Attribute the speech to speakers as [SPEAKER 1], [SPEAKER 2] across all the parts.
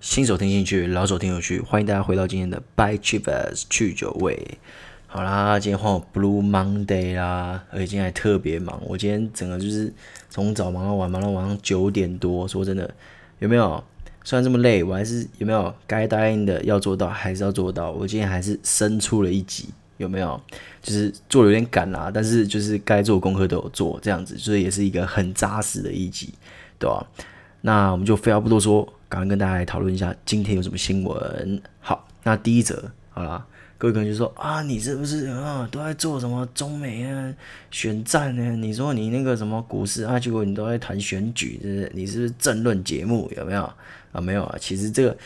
[SPEAKER 1] 新手听进去，老手听有趣，欢迎大家回到今天的 By Chivas 去酒味。好啦，今天换我 Blue Monday 啦，而且今天还特别忙，我今天整个就是从早忙到晚，忙到晚上九点多。说真的，有没有？虽然这么累，我还是有没有该答应的要做到，还是要做到。我今天还是生出了一集，有没有？就是做的有点赶啦，但是就是该做功课都有做，这样子，所以也是一个很扎实的一集，对吧？那我们就废话不多说。赶快跟大家来讨论一下今天有什么新闻。好，那第一则，好啦，各位可能就说啊，你是不是啊都在做什么中美啊选战呢？你说你那个什么股市啊，结果你都在谈选举，是不是？你是不是政论节目？有没有啊？没有啊，其实这个。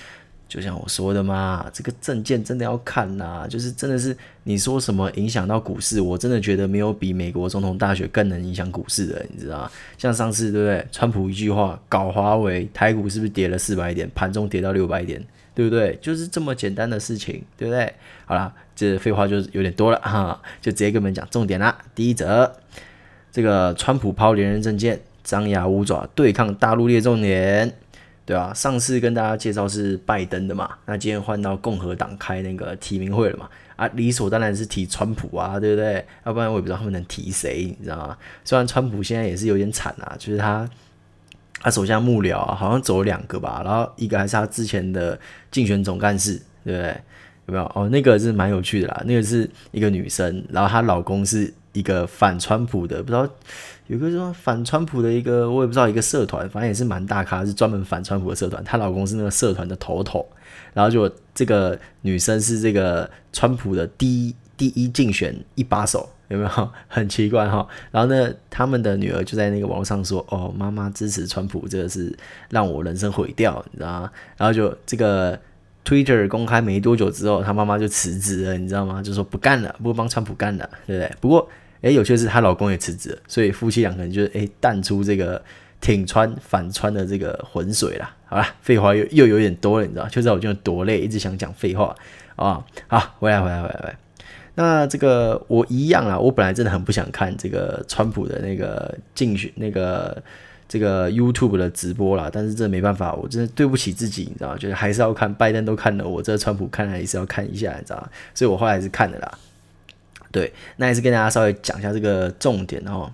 [SPEAKER 1] 就像我说的嘛，这个证件真的要看呐、就是真的是你说什么影响到股市，我真的觉得没有比美国总统大选更能影响股市的，你知道吗？像上次对不对？川普一句话搞华为，台股是不是跌了四百点，盘中跌到六百点，对不对？就是这么简单的事情，对不对？好啦，这废话就是有点多了哈，就直接跟你们讲重点啦。第一则，这个川普抛连任证件，张牙舞爪对抗大陆列重点。对啊，上次跟大家介绍是拜登的嘛，那今天换到共和党开那个提名会了嘛，啊，理所当然是提川普啊，对不对？要不然我也不知道他们能提谁，你知道吗？虽然川普现在也是有点惨啊，就是他他手下幕僚啊，好像走了两个吧，然后一个还是他之前的竞选总干事，对不对？有没有？哦，那个是蛮有趣的啦，那个是一个女生，然后她老公是一个反川普的，不知道。有个什么反川普的一个，我也不知道一个社团，反正也是蛮大咖，是专门反川普的社团。她老公是那个社团的头头，然后就这个女生是这个川普的第一第一竞选一把手，有没有？很奇怪哈。然后呢，他们的女儿就在那个网络上说：“哦，妈妈支持川普，这个是让我人生毁掉，你知道吗？”然后就这个 Twitter 公开没多久之后，她妈妈就辞职了，你知道吗？就说不干了，不帮川普干了，对不对？不过。诶，有趣是她老公也辞职了，所以夫妻两个人就是诶淡出这个挺川反川的这个浑水了。好了，废话又又有点多了，你知道？就知道我今天多累，一直想讲废话啊。好，回来回来回来回来。那这个我一样啊，我本来真的很不想看这个川普的那个竞选那个这个 YouTube 的直播啦，但是这没办法，我真的对不起自己，你知道？就是还是要看，拜登都看了，我这川普看来也是要看一下，你知道？所以我后来是看的啦。对，那也是跟大家稍微讲一下这个重点哦。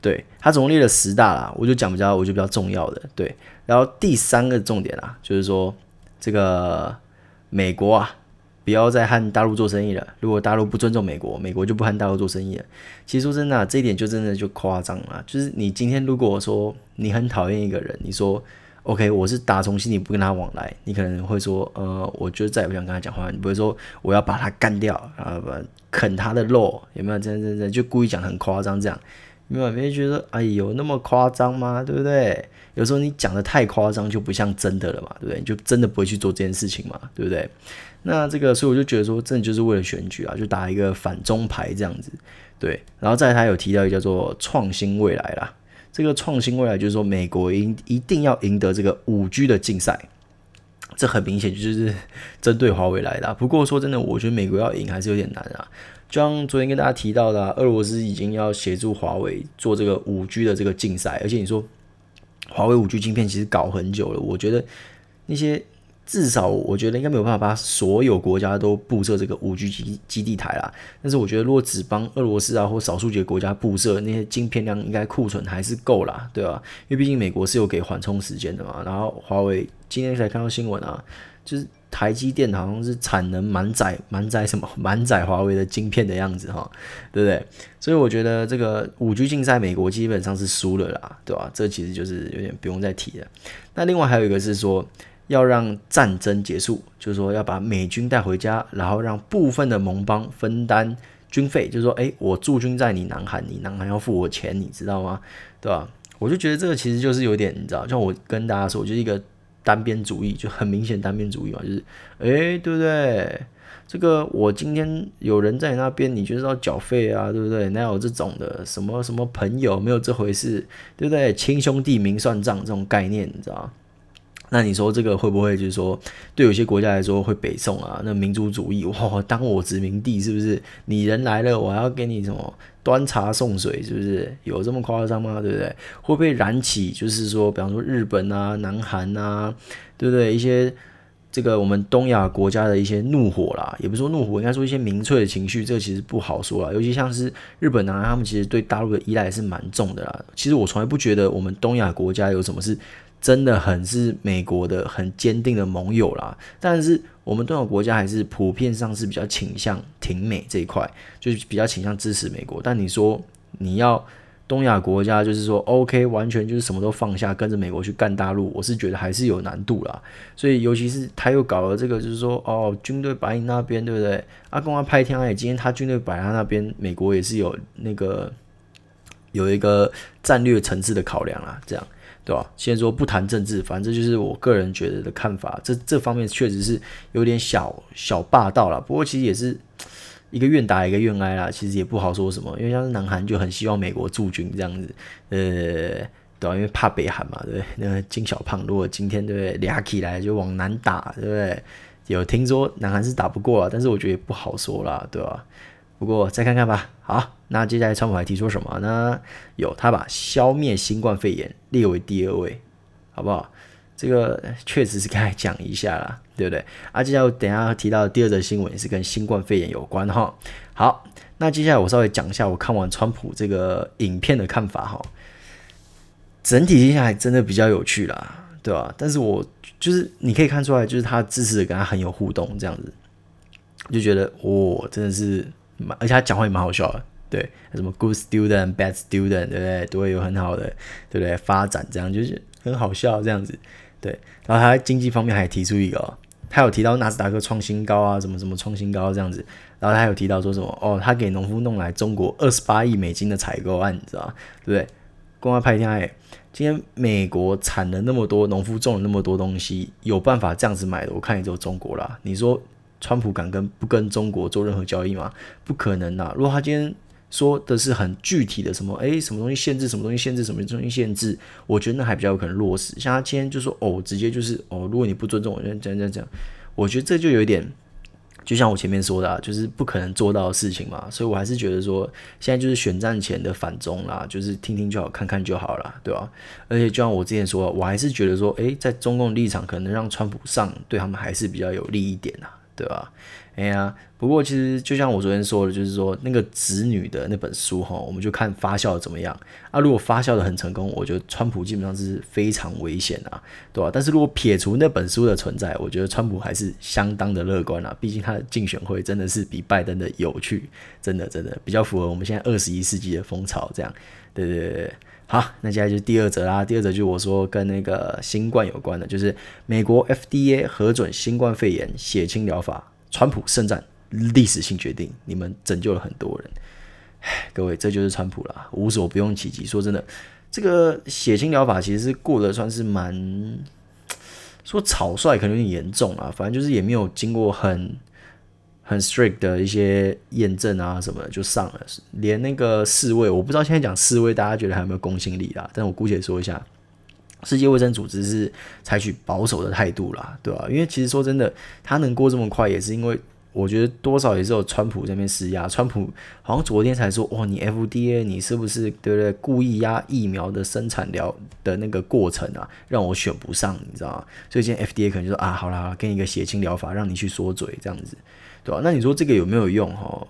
[SPEAKER 1] 对，他总共列了十大啦，我就讲比较，我就比较重要的。对，然后第三个重点啊，就是说这个美国啊，不要再和大陆做生意了。如果大陆不尊重美国，美国就不和大陆做生意了。其实说真的，这一点就真的就夸张了。就是你今天如果说你很讨厌一个人，你说。OK，我是打从心里不跟他往来。你可能会说，呃，我就再也不想跟他讲话。你不会说我要把他干掉，啊不啃他的肉，有没有？这样这样这样，就故意讲很夸张这样，有没有？别人觉得，哎呦，那么夸张吗？对不对？有时候你讲的太夸张，就不像真的了嘛，对不对？你就真的不会去做这件事情嘛，对不对？那这个，所以我就觉得说，真的就是为了选举啊，就打一个反中牌这样子，对。然后再他有提到一个叫做创新未来啦。这个创新未来就是说，美国应一定要赢得这个五 G 的竞赛，这很明显就是针对华为来的。不过说真的，我觉得美国要赢还是有点难啊。就像昨天跟大家提到的，俄罗斯已经要协助华为做这个五 G 的这个竞赛，而且你说华为五 G 晶片其实搞很久了，我觉得那些。至少我觉得应该没有办法把所有国家都布设这个五 G 基基地台啦。但是我觉得如果只帮俄罗斯啊或少数几个国家布设，那些晶片量应该库存还是够啦，对吧？因为毕竟美国是有给缓冲时间的嘛。然后华为今天才看到新闻啊，就是台积电好像是产能满载满载什么满载华为的晶片的样子哈，对不对？所以我觉得这个五 G 竞赛美国基本上是输了啦，对吧？这其实就是有点不用再提了。那另外还有一个是说。要让战争结束，就是说要把美军带回家，然后让部分的盟邦分担军费，就是说，诶，我驻军在你南韩，你南韩要付我钱，你知道吗？对吧？我就觉得这个其实就是有点，你知道，像我跟大家说，我就是一个单边主义，就很明显单边主义嘛，就是，诶，对不对？这个我今天有人在你那边，你就是要缴费啊，对不对？哪有这种的什么什么朋友，没有这回事，对不对？亲兄弟明算账这种概念，你知道吗？那你说这个会不会就是说，对有些国家来说会北宋啊？那民族主义哇，当我殖民地是不是？你人来了，我要给你什么端茶送水，是不是？有这么夸张吗？对不对？会不会燃起就是说，比方说日本啊、南韩啊，对不对？一些这个我们东亚国家的一些怒火啦，也不是说怒火，应该说一些民粹的情绪，这其实不好说啦。尤其像是日本、南韩，他们其实对大陆的依赖是蛮重的啦。其实我从来不觉得我们东亚国家有什么是。真的很是美国的很坚定的盟友啦，但是我们东亚国家还是普遍上是比较倾向挺美这一块，就是比较倾向支持美国。但你说你要东亚国家就是说 OK，完全就是什么都放下，跟着美国去干大陆，我是觉得还是有难度啦。所以尤其是他又搞了这个，就是说哦，军队摆你那边，对不对？阿公阿派天哎，今天他军队摆他那边，美国也是有那个有一个战略层次的考量啦，这样。对吧？先说不谈政治，反正就是我个人觉得的看法。这这方面确实是有点小小霸道了。不过其实也是一个愿打一个愿挨啦。其实也不好说什么，因为像是南韩就很希望美国驻军这样子，呃，对吧？因为怕北韩嘛，对不对？那金小胖如果今天对不对俩起来就往南打，对不对？有听说南韩是打不过了，但是我觉得也不好说啦，对吧？不过再看看吧。好，那接下来川普还提出什么呢？有他把消灭新冠肺炎列为第二位，好不好？这个确实是该讲一下啦，对不对？啊，接下来我等一下提到的第二则新闻也是跟新冠肺炎有关哈。好，那接下来我稍微讲一下我看完川普这个影片的看法哈。整体接下来真的比较有趣啦，对吧？但是我就是你可以看出来，就是他支持的跟他很有互动，这样子就觉得哦，真的是。而且他讲话也蛮好笑的，对，什么 good student、bad student，对不对？都会有很好的，对不对？发展这样就是很好笑这样子，对。然后他在经济方面还提出一个，他有提到纳斯达克创新高啊，什么什么创新高这样子。然后他有提到说什么哦，他给农夫弄来中国二十八亿美金的采购案，你知道？对不对？公开拍天哎，今天美国产了那么多，农夫种了那么多东西，有办法这样子买的，我看也只有中国啦。你说？川普敢跟不跟中国做任何交易吗？不可能呐！如果他今天说的是很具体的什么，诶，什么东西限制，什么东西限制，什么东西限制，我觉得那还比较有可能落实。像他今天就说哦，直接就是哦，如果你不尊重我，这样这样这样，我觉得这就有一点，就像我前面说的，啊，就是不可能做到的事情嘛。所以我还是觉得说，现在就是选战前的反中啦，就是听听就好，看看就好了，对吧？而且就像我之前说，我还是觉得说，诶，在中共立场可能让川普上，对他们还是比较有利一点呐。对吧？哎呀，不过其实就像我昨天说的，就是说那个子女的那本书哈，我们就看发酵怎么样啊。如果发酵的很成功，我觉得川普基本上是非常危险啊，对吧？但是如果撇除那本书的存在，我觉得川普还是相当的乐观啊。毕竟他的竞选会真的是比拜登的有趣，真的真的比较符合我们现在二十一世纪的风潮。这样，对对对。好，那接下来就是第二则啦。第二则就是我说跟那个新冠有关的，就是美国 FDA 核准新冠肺炎血清疗法，川普胜战，历史性决定，你们拯救了很多人。各位，这就是川普啦，无所不用其极。说真的，这个血清疗法其实是过得算是蛮，说草率可能有点严重啊，反正就是也没有经过很。很 strict 的一些验证啊什么的就上了，连那个世卫，我不知道现在讲世卫大家觉得还有没有公信力啦？但我姑且说一下，世界卫生组织是采取保守的态度啦，对吧？因为其实说真的，他能过这么快，也是因为我觉得多少也是有川普这边施压。川普好像昨天才说，哇，你 FDA 你是不是对不对？故意压疫苗的生产疗的那个过程啊，让我选不上，你知道吗？所以今天 FDA 可能就说啊，好啦，给你一个血清疗法，让你去缩嘴这样子。对吧？那你说这个有没有用？哈，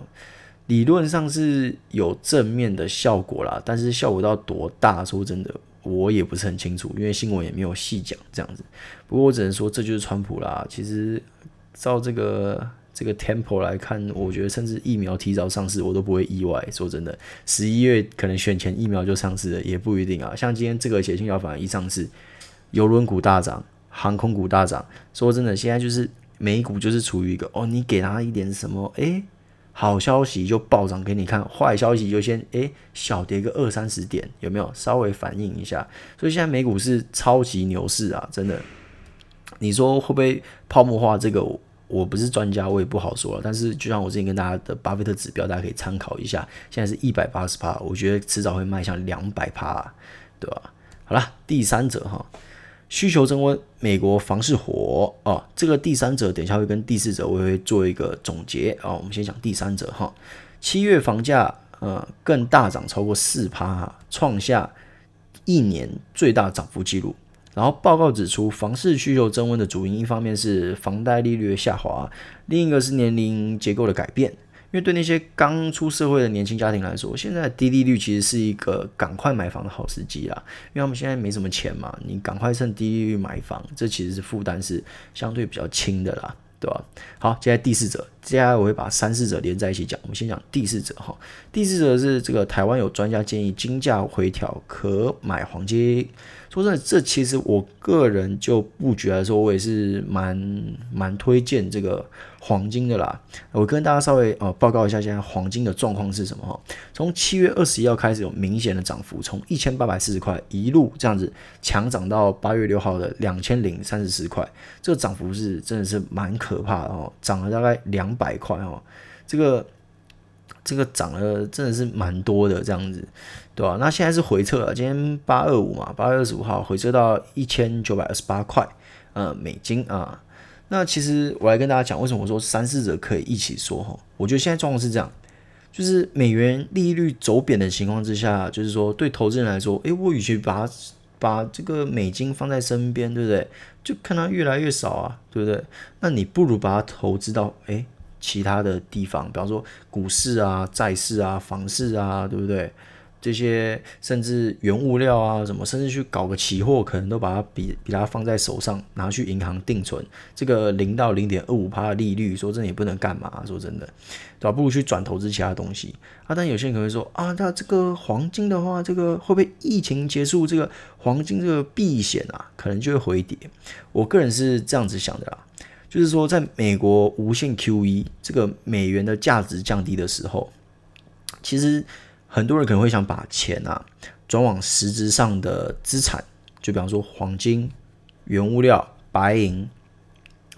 [SPEAKER 1] 理论上是有正面的效果啦，但是效果到多大？说真的，我也不是很清楚，因为新闻也没有细讲这样子。不过我只能说，这就是川普啦。其实照这个这个 tempo 来看，我觉得甚至疫苗提早上市，我都不会意外。说真的，十一月可能选前疫苗就上市了，也不一定啊。像今天这个血清疗法一上市，邮轮股大涨，航空股大涨。说真的，现在就是。美股就是处于一个哦，你给他一点什么，诶、好消息就暴涨给你看，坏消息就先诶、小跌个二三十点，有没有稍微反应一下？所以现在美股是超级牛市啊，真的。你说会不会泡沫化？这个我，不是专家，我也不好说了。但是就像我之前跟大家的巴菲特指标，大家可以参考一下。现在是一百八十趴，我觉得迟早会迈向两百趴，对吧？好了，第三者哈。需求增温，美国房市火哦。这个第三者等一下会跟第四者我会做一个总结哦。我们先讲第三者哈，七月房价呃更大涨超过四趴，创下一年最大涨幅记录。然后报告指出，房市需求增温的主因，一方面是房贷利率的下滑，另一个是年龄结构的改变。因为对那些刚出社会的年轻家庭来说，现在低利率其实是一个赶快买房的好时机啦。因为他们现在没什么钱嘛，你赶快趁低利率买房，这其实是负担是相对比较轻的啦，对吧？好，接下来第四者，接下来我会把三四者连在一起讲。我们先讲第四者哈，第四者是这个台湾有专家建议，金价回调可买黄金。说真的，这其实我个人就布局来说，我也是蛮蛮推荐这个黄金的啦。我跟大家稍微呃报告一下，现在黄金的状况是什么哈？从七月二十一号开始有明显的涨幅，从一千八百四十块一路这样子强涨到八月六号的两千零三十四块，这个涨幅是真的是蛮可怕的哦，涨了大概两百块哦，这个。这个涨了真的是蛮多的，这样子，对吧？那现在是回撤了，今天八二五嘛，八月二十五号回撤到一千九百二十八块，呃，美金啊。那其实我来跟大家讲，为什么我说三四者可以一起说哈？我觉得现在状况是这样，就是美元利率走贬的情况之下，就是说对投资人来说，诶，我与其把把这个美金放在身边，对不对？就看它越来越少啊，对不对？那你不如把它投资到诶。其他的地方，比方说股市啊、债市啊、房市啊，对不对？这些甚至原物料啊，什么，甚至去搞个期货，可能都把它比比它放在手上，拿去银行定存，这个零到零点二五趴的利率，说真的也不能干嘛，说真的，对吧？不如去转投资其他东西啊。但有些人可能会说啊，那这个黄金的话，这个会不会疫情结束，这个黄金这个避险啊，可能就会回跌？我个人是这样子想的啦。就是说，在美国无限 QE 这个美元的价值降低的时候，其实很多人可能会想把钱啊转往实质上的资产，就比方说黄金、原物料、白银，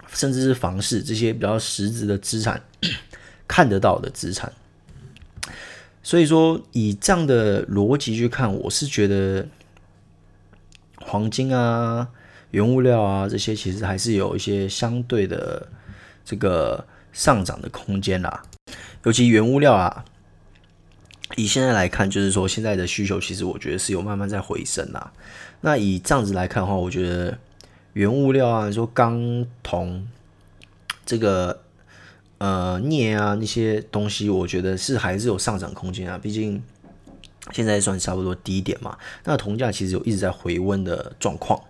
[SPEAKER 1] 甚至是房市这些比较实质的资产，看得到的资产。所以说，以这样的逻辑去看，我是觉得黄金啊。原物料啊，这些其实还是有一些相对的这个上涨的空间啦。尤其原物料啊，以现在来看，就是说现在的需求其实我觉得是有慢慢在回升啦。那以这样子来看的话，我觉得原物料啊，说钢、铜这个呃镍啊那些东西，我觉得是还是有上涨空间啊。毕竟现在算差不多低点嘛。那铜价其实有一直在回温的状况。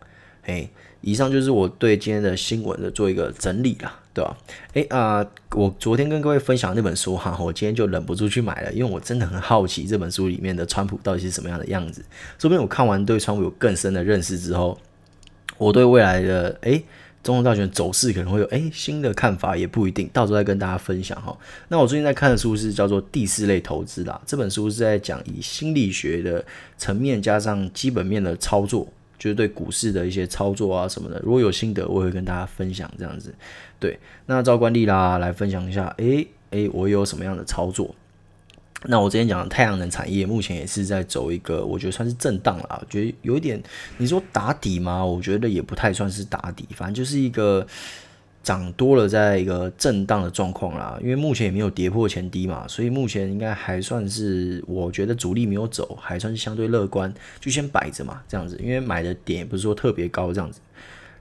[SPEAKER 1] 哎，以上就是我对今天的新闻的做一个整理啦，对吧？哎啊、我昨天跟各位分享那本书哈，我今天就忍不住去买了，因为我真的很好奇这本书里面的川普到底是什么样的样子。说不定我看完对川普有更深的认识之后，我对未来的哎总统大选走势可能会有哎新的看法，也不一定，到时候再跟大家分享哈。那我最近在看的书是叫做《第四类投资》啦，这本书是在讲以心理学的层面加上基本面的操作。就是对股市的一些操作啊什么的，如果有心得，我会跟大家分享这样子。对，那照惯例啦，来分享一下，诶诶，我有什么样的操作？那我之前讲的太阳能产业，目前也是在走一个，我觉得算是震荡啦。我觉得有一点，你说打底吗？我觉得也不太算是打底，反正就是一个。涨多了，在一个震荡的状况啦，因为目前也没有跌破前低嘛，所以目前应该还算是，我觉得主力没有走，还算是相对乐观，就先摆着嘛，这样子，因为买的点也不是说特别高这样子。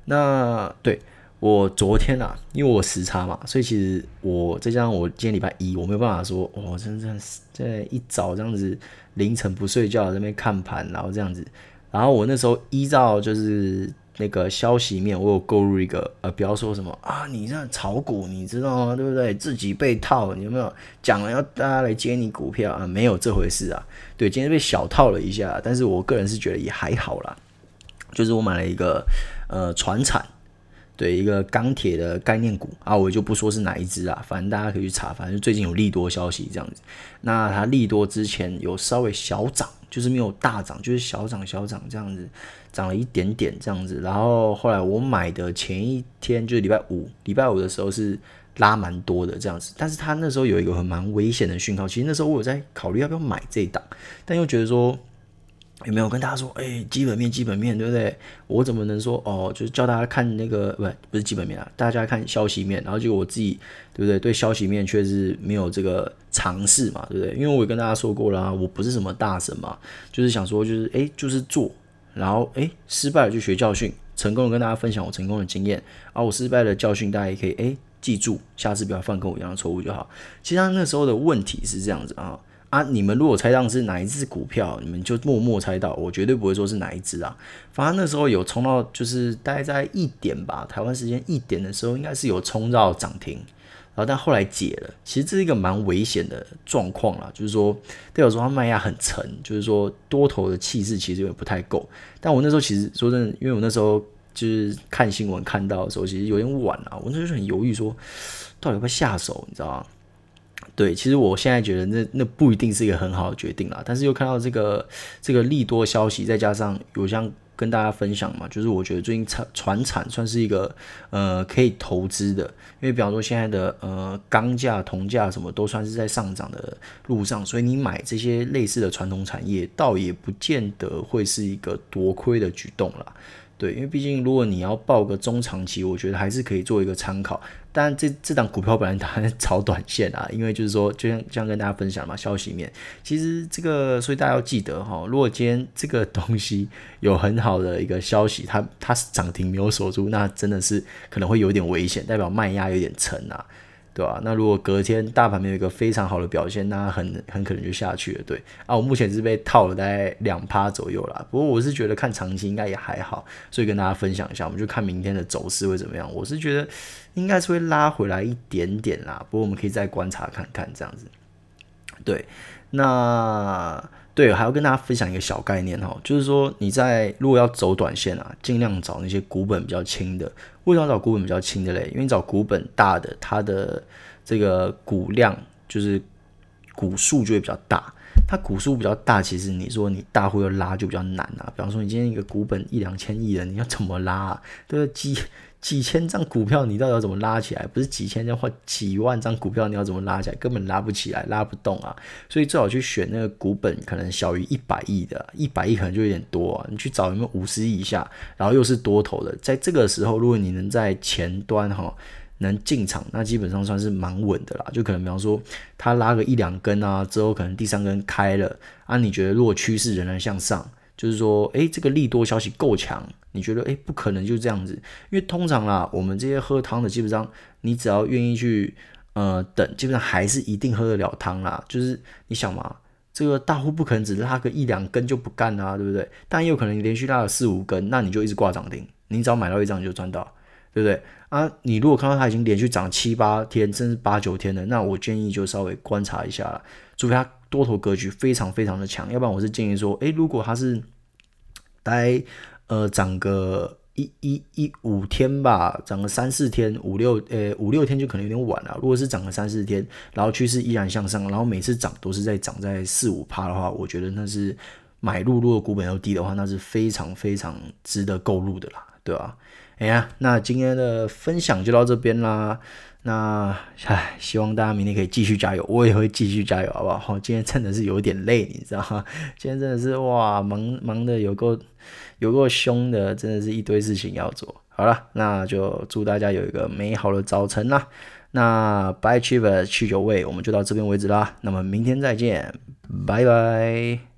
[SPEAKER 1] 那对我昨天啊，因为我时差嘛，所以其实我再加上我今天礼拜一，我没有办法说，哦，真的在一早这样子凌晨不睡觉在那边看盘，然后这样子，然后我那时候依照就是。那个消息面，我有购入一个，呃，不要说什么啊，你这炒股，你知道吗？对不对？自己被套，你有没有讲了要大家来接你股票啊？没有这回事啊。对，今天被小套了一下，但是我个人是觉得也还好啦。就是我买了一个呃船产，对，一个钢铁的概念股啊，我就不说是哪一支啊，反正大家可以去查，反正最近有利多消息这样子。那它利多之前有稍微小涨。就是没有大涨，就是小涨小涨这样子，涨了一点点这样子。然后后来我买的前一天就是礼拜五，礼拜五的时候是拉蛮多的这样子。但是他那时候有一个很蛮危险的讯号，其实那时候我有在考虑要不要买这一档，但又觉得说有没有跟大家说，哎、基本面，基本面，对不对？我怎么能说哦？就是叫大家看那个，不，不是基本面啊，大家看消息面，然后结果我自己，对不对？对消息面确实没有这个尝试嘛，对不对？因为我也跟大家说过了啊，我不是什么大神嘛，就是想说，就是哎，就是做，然后哎，失败了就学教训，成功的跟大家分享我成功的经验，而我失败的教训，大家也可以哎记住，下次不要犯跟我一样的错误就好。其实那时候的问题是这样子啊。啊！你们如果猜到是哪一只股票，你们就默默猜到，我绝对不会说是哪一只啊。反正那时候有冲到，就是大概在一点吧，台湾时间一点的时候，应该是有冲到涨停，然后但后来解了。其实这是一个蛮危险的状况啦，就是说代表说它卖压很沉，就是说多头的气势其实有点不太够。但我那时候其实说真的，因为我那时候就是看新闻看到的时候，其实有点晚了，我那时候就很犹豫说，到底要不要下手，你知道吗？对，其实我现在觉得那那不一定是一个很好的决定啦，但是又看到这个这个利多消息，再加上有想跟大家分享嘛，就是我觉得最近产传产算是一个呃可以投资的，因为比方说现在的呃钢价、铜价什么都算是在上涨的路上，所以你买这些类似的传统产业，倒也不见得会是一个多亏的举动啦。对，因为毕竟如果你要抱个中长期，我觉得还是可以做一个参考。但这这档股票本来打算炒短线啊，因为就是说，就像这样跟大家分享嘛，消息面其实这个，所以大家要记得哈，如果今天这个东西有很好的一个消息，它它是涨停没有锁住，那真的是可能会有点危险，代表卖压有点沉啊。对吧、啊？那如果隔天大盘没有一个非常好的表现，那很很可能就下去了。对啊，我目前是被套了大概两趴左右啦。不过我是觉得看长期应该也还好，所以跟大家分享一下，我们就看明天的走势会怎么样。我是觉得应该是会拉回来一点点啦。不过我们可以再观察看看这样子。对，那。对，还要跟大家分享一个小概念哈，就是说你在如果要走短线啊，尽量找那些股本比较轻的。为什么找股本比较轻的嘞？因为找股本大的，它的这个股量就是股数就会比较大。它股数比较大，其实你说你大户要拉就比较难啊。比方说你今天一个股本一两千亿的，你要怎么拉啊？对？几几千张股票，你到底要怎么拉起来？不是几千张或几万张股票，你要怎么拉起来？根本拉不起来，拉不动啊。所以最好去选那个股本可能小于一百亿的，一百亿可能就有点多啊。你去找有没有五十亿以下，然后又是多头的，在这个时候，如果你能在前端哈。能进场，那基本上算是蛮稳的啦。就可能比方说，它拉个一两根啊，之后可能第三根开了啊。你觉得如果趋势仍然向上，就是说，诶，这个利多消息够强，你觉得诶，不可能就这样子。因为通常啦，我们这些喝汤的，基本上你只要愿意去呃等，基本上还是一定喝得了汤啦。就是你想嘛，这个大户不可能只拉个一两根就不干啊，对不对？但也有可能连续拉了四五根，那你就一直挂涨停，你只要买到一张你就赚到。对不对啊？你如果看到它已经连续涨七八天，甚至八九天了，那我建议就稍微观察一下了。除非它多头格局非常非常的强，要不然我是建议说，诶，如果它是待呃涨个一一一五天吧，涨个三四天、五六呃五六天就可能有点晚了。如果是涨个三四天，然后趋势依然向上，然后每次涨都是在涨在四五趴的话，我觉得那是买入，如果股本又低的话，那是非常非常值得购入的啦，对吧？哎呀，那今天的分享就到这边啦。那唉，希望大家明天可以继续加油，我也会继续加油，好不好？今天真的是有点累，你知道吗？今天真的是哇，忙忙的有够有够凶的，真的是一堆事情要做。好了，那就祝大家有一个美好的早晨啦。那 Bye Chief 去酒味，我们就到这边为止啦。那么明天再见，拜拜。